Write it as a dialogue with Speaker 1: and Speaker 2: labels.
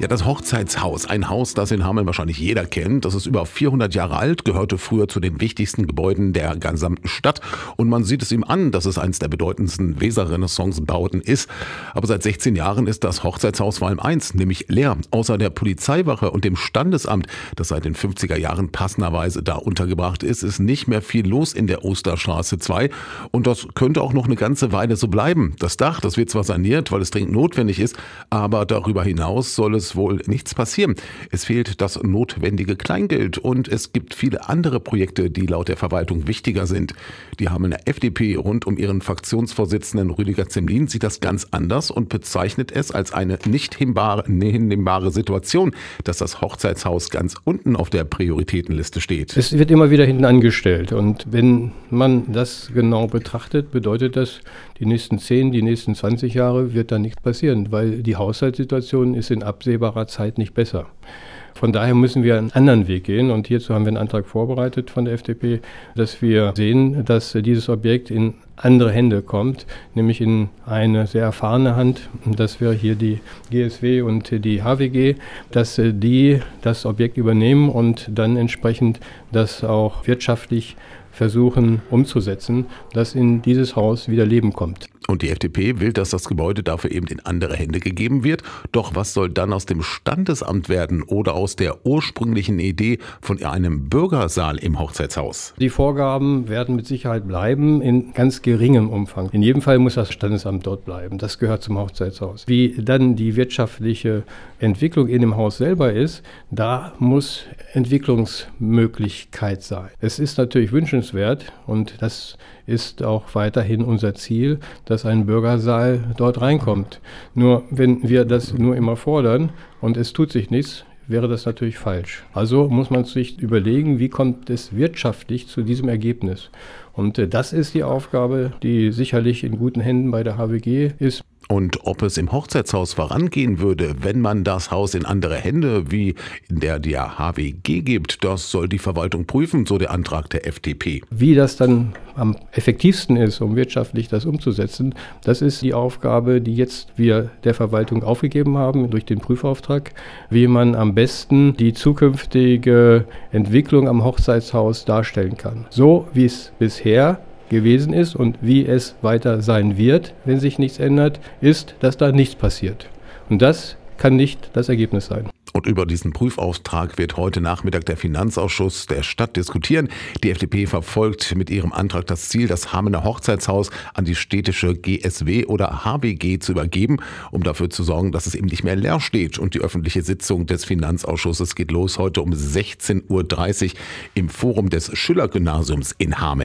Speaker 1: Ja, das Hochzeitshaus, ein Haus, das in Hameln wahrscheinlich jeder kennt. Das ist über 400 Jahre alt, gehörte früher zu den wichtigsten Gebäuden der gesamten Stadt und man sieht es ihm an, dass es eines der bedeutendsten Weser-Renaissance-Bauten ist. Aber seit 16 Jahren ist das Hochzeitshaus vor allem eins, nämlich leer. Außer der Polizeiwache und dem Standesamt, das seit den 50er Jahren passenderweise da untergebracht ist, ist nicht mehr viel los in der Osterstraße 2 und das könnte auch noch eine ganze Weile so bleiben. Das Dach, das wird zwar saniert, weil es dringend notwendig ist, aber darüber hinaus soll es wohl nichts passieren. Es fehlt das notwendige Kleingeld und es gibt viele andere Projekte, die laut der Verwaltung wichtiger sind. Die Hamelner FDP rund um ihren Fraktionsvorsitzenden Rüdiger Zemlin sieht das ganz anders und bezeichnet es als eine nicht hinnehmbare Situation, dass das Hochzeitshaus ganz unten auf der Prioritätenliste steht.
Speaker 2: Es wird immer wieder hinten angestellt und wenn man das genau betrachtet, bedeutet das, die nächsten 10, die nächsten 20 Jahre wird da nichts passieren, weil die Haushaltssituation ist in absehbarer Zeit nicht besser. Von daher müssen wir einen anderen Weg gehen und hierzu haben wir einen Antrag vorbereitet von der FDP, dass wir sehen, dass dieses Objekt in andere Hände kommt, nämlich in eine sehr erfahrene Hand, dass wir hier die GSW und die HWG, dass die das Objekt übernehmen und dann entsprechend das auch wirtschaftlich versuchen umzusetzen, dass in dieses Haus wieder Leben kommt.
Speaker 1: Und die FDP will, dass das Gebäude dafür eben in andere Hände gegeben wird. Doch was soll dann aus dem Standesamt werden oder aus der ursprünglichen Idee von einem Bürgersaal im Hochzeitshaus?
Speaker 2: Die Vorgaben werden mit Sicherheit bleiben in ganz geringem Umfang. In jedem Fall muss das Standesamt dort bleiben. Das gehört zum Hochzeitshaus. Wie dann die wirtschaftliche Entwicklung in dem Haus selber ist, da muss Entwicklungsmöglichkeit sein. Es ist natürlich wünschenswert und das ist auch weiterhin unser Ziel, dass dass ein Bürgersaal dort reinkommt. Nur wenn wir das nur immer fordern und es tut sich nichts, wäre das natürlich falsch. Also muss man sich überlegen, wie kommt es wirtschaftlich zu diesem Ergebnis. Und äh, das ist die Aufgabe, die sicherlich in guten Händen bei der HWG ist.
Speaker 1: Und ob es im Hochzeitshaus vorangehen würde, wenn man das Haus in andere Hände wie in der der HWG gibt, das soll die Verwaltung prüfen, so der Antrag der FDP.
Speaker 2: Wie das dann am effektivsten ist, um wirtschaftlich das umzusetzen, das ist die Aufgabe, die jetzt wir der Verwaltung aufgegeben haben durch den Prüfauftrag, wie man am besten die zukünftige Entwicklung am Hochzeitshaus darstellen kann. So wie es bisher gewesen ist und wie es weiter sein wird, wenn sich nichts ändert, ist, dass da nichts passiert. Und das kann nicht das Ergebnis sein.
Speaker 1: Und über diesen Prüfauftrag wird heute Nachmittag der Finanzausschuss der Stadt diskutieren. Die FDP verfolgt mit ihrem Antrag das Ziel, das Hamener Hochzeitshaus an die städtische GSW oder HWG zu übergeben, um dafür zu sorgen, dass es eben nicht mehr leer steht. Und die öffentliche Sitzung des Finanzausschusses geht los heute um 16.30 Uhr im Forum des Schiller-Gymnasiums in Hameln.